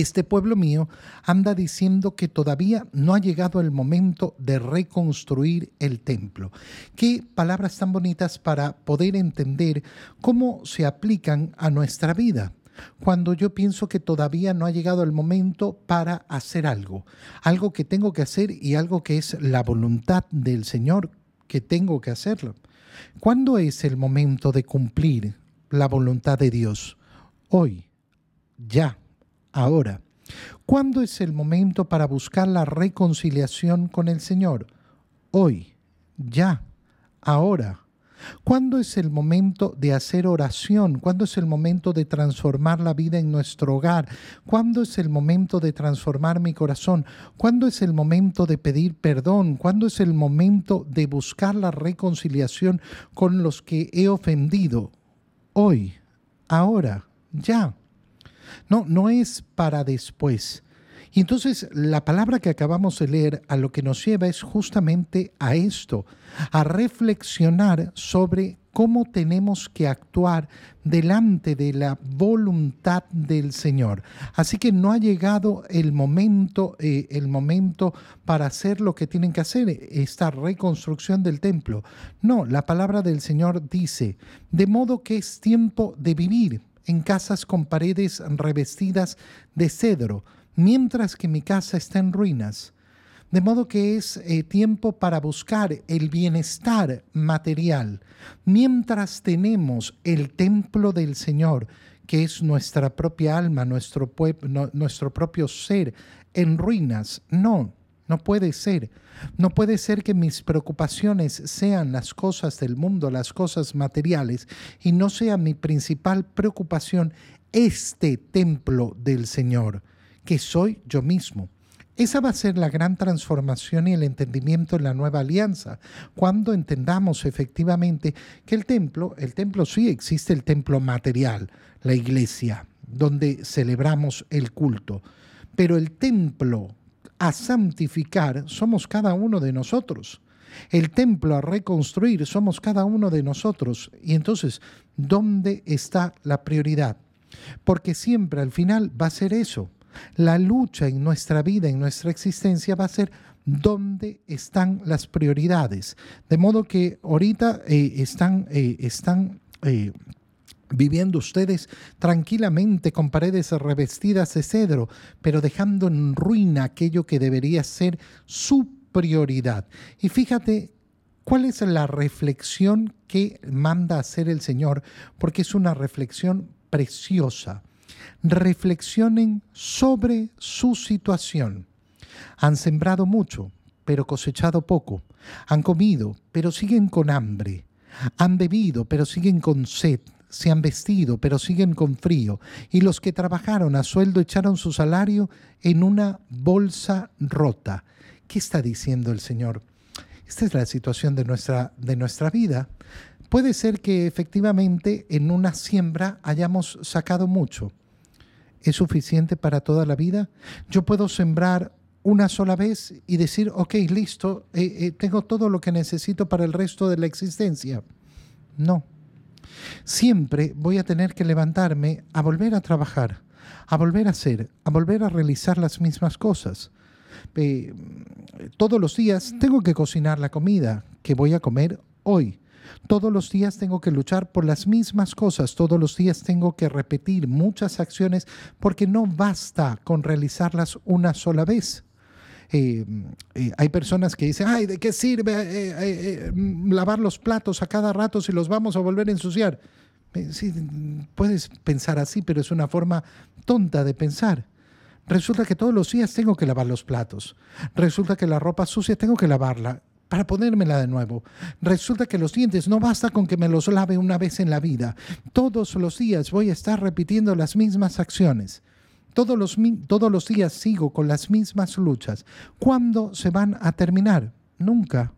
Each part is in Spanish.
este pueblo mío anda diciendo que todavía no ha llegado el momento de reconstruir el templo. Qué palabras tan bonitas para poder entender cómo se aplican a nuestra vida cuando yo pienso que todavía no ha llegado el momento para hacer algo, algo que tengo que hacer y algo que es la voluntad del Señor que tengo que hacerlo. ¿Cuándo es el momento de cumplir la voluntad de Dios? Hoy, ya ahora. ¿Cuándo es el momento para buscar la reconciliación con el Señor? Hoy, ya, ahora. ¿Cuándo es el momento de hacer oración? ¿Cuándo es el momento de transformar la vida en nuestro hogar? ¿Cuándo es el momento de transformar mi corazón? ¿Cuándo es el momento de pedir perdón? ¿Cuándo es el momento de buscar la reconciliación con los que he ofendido? Hoy, ahora, ya. No, no es para después. Y entonces la palabra que acabamos de leer a lo que nos lleva es justamente a esto, a reflexionar sobre cómo tenemos que actuar delante de la voluntad del Señor. Así que no ha llegado el momento, eh, el momento para hacer lo que tienen que hacer, esta reconstrucción del templo. No, la palabra del Señor dice, de modo que es tiempo de vivir en casas con paredes revestidas de cedro, mientras que mi casa está en ruinas. De modo que es eh, tiempo para buscar el bienestar material, mientras tenemos el templo del Señor, que es nuestra propia alma, nuestro, nuestro propio ser, en ruinas. No, no puede ser. No puede ser que mis preocupaciones sean las cosas del mundo, las cosas materiales, y no sea mi principal preocupación este templo del Señor, que soy yo mismo. Esa va a ser la gran transformación y el entendimiento en la nueva alianza, cuando entendamos efectivamente que el templo, el templo sí existe el templo material, la iglesia, donde celebramos el culto, pero el templo a santificar somos cada uno de nosotros. El templo a reconstruir somos cada uno de nosotros. Y entonces, ¿dónde está la prioridad? Porque siempre al final va a ser eso. La lucha en nuestra vida, en nuestra existencia, va a ser dónde están las prioridades. De modo que ahorita eh, están, eh, están eh, viviendo ustedes tranquilamente con paredes revestidas de cedro, pero dejando en ruina aquello que debería ser su prioridad. Y fíjate cuál es la reflexión que manda hacer el Señor, porque es una reflexión preciosa. Reflexionen sobre su situación. Han sembrado mucho, pero cosechado poco. Han comido, pero siguen con hambre. Han bebido, pero siguen con sed se han vestido, pero siguen con frío, y los que trabajaron a sueldo echaron su salario en una bolsa rota. ¿Qué está diciendo el Señor? Esta es la situación de nuestra, de nuestra vida. Puede ser que efectivamente en una siembra hayamos sacado mucho. ¿Es suficiente para toda la vida? Yo puedo sembrar una sola vez y decir, ok, listo, eh, eh, tengo todo lo que necesito para el resto de la existencia. No, Siempre voy a tener que levantarme a volver a trabajar, a volver a hacer, a volver a realizar las mismas cosas. Eh, todos los días tengo que cocinar la comida que voy a comer hoy. Todos los días tengo que luchar por las mismas cosas, todos los días tengo que repetir muchas acciones porque no basta con realizarlas una sola vez. Eh, eh, hay personas que dicen, ay, ¿de qué sirve eh, lavar los platos a cada rato si los vamos a volver a ensuciar? Sí, puedes pensar así, pero es una forma tonta de pensar. Resulta que todos los días tengo que lavar los platos. Resulta que la ropa sucia tengo que lavarla para ponérmela de nuevo. Resulta que los dientes no basta con que me los lave una vez en la vida. Todos los días voy a estar repitiendo las mismas acciones. Todos los, todos los días sigo con las mismas luchas. ¿Cuándo se van a terminar? Nunca.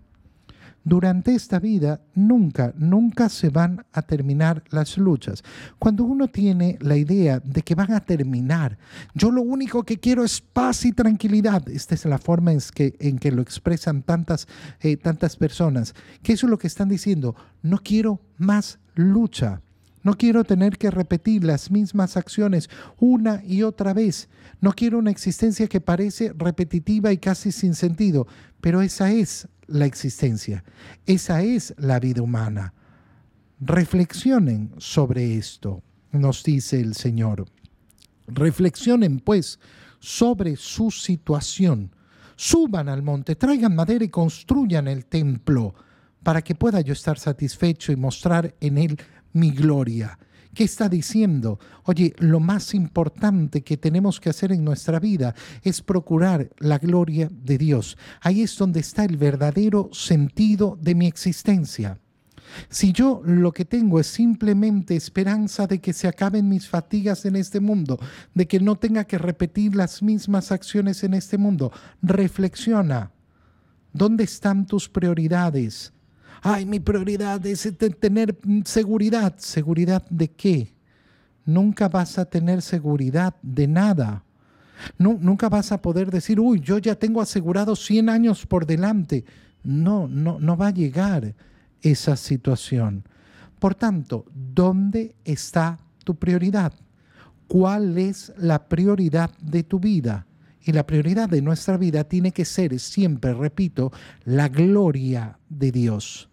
Durante esta vida, nunca, nunca se van a terminar las luchas. Cuando uno tiene la idea de que van a terminar, yo lo único que quiero es paz y tranquilidad. Esta es la forma en que, en que lo expresan tantas, eh, tantas personas. ¿Qué es lo que están diciendo? No quiero más lucha. No quiero tener que repetir las mismas acciones una y otra vez. No quiero una existencia que parece repetitiva y casi sin sentido, pero esa es la existencia. Esa es la vida humana. Reflexionen sobre esto, nos dice el Señor. Reflexionen pues sobre su situación. Suban al monte, traigan madera y construyan el templo para que pueda yo estar satisfecho y mostrar en él mi gloria. ¿Qué está diciendo? Oye, lo más importante que tenemos que hacer en nuestra vida es procurar la gloria de Dios. Ahí es donde está el verdadero sentido de mi existencia. Si yo lo que tengo es simplemente esperanza de que se acaben mis fatigas en este mundo, de que no tenga que repetir las mismas acciones en este mundo, reflexiona. ¿Dónde están tus prioridades? Ay, mi prioridad es tener seguridad. ¿Seguridad de qué? Nunca vas a tener seguridad de nada. No, nunca vas a poder decir, uy, yo ya tengo asegurado 100 años por delante. No, no, no va a llegar esa situación. Por tanto, ¿dónde está tu prioridad? ¿Cuál es la prioridad de tu vida? Y la prioridad de nuestra vida tiene que ser siempre, repito, la gloria de Dios.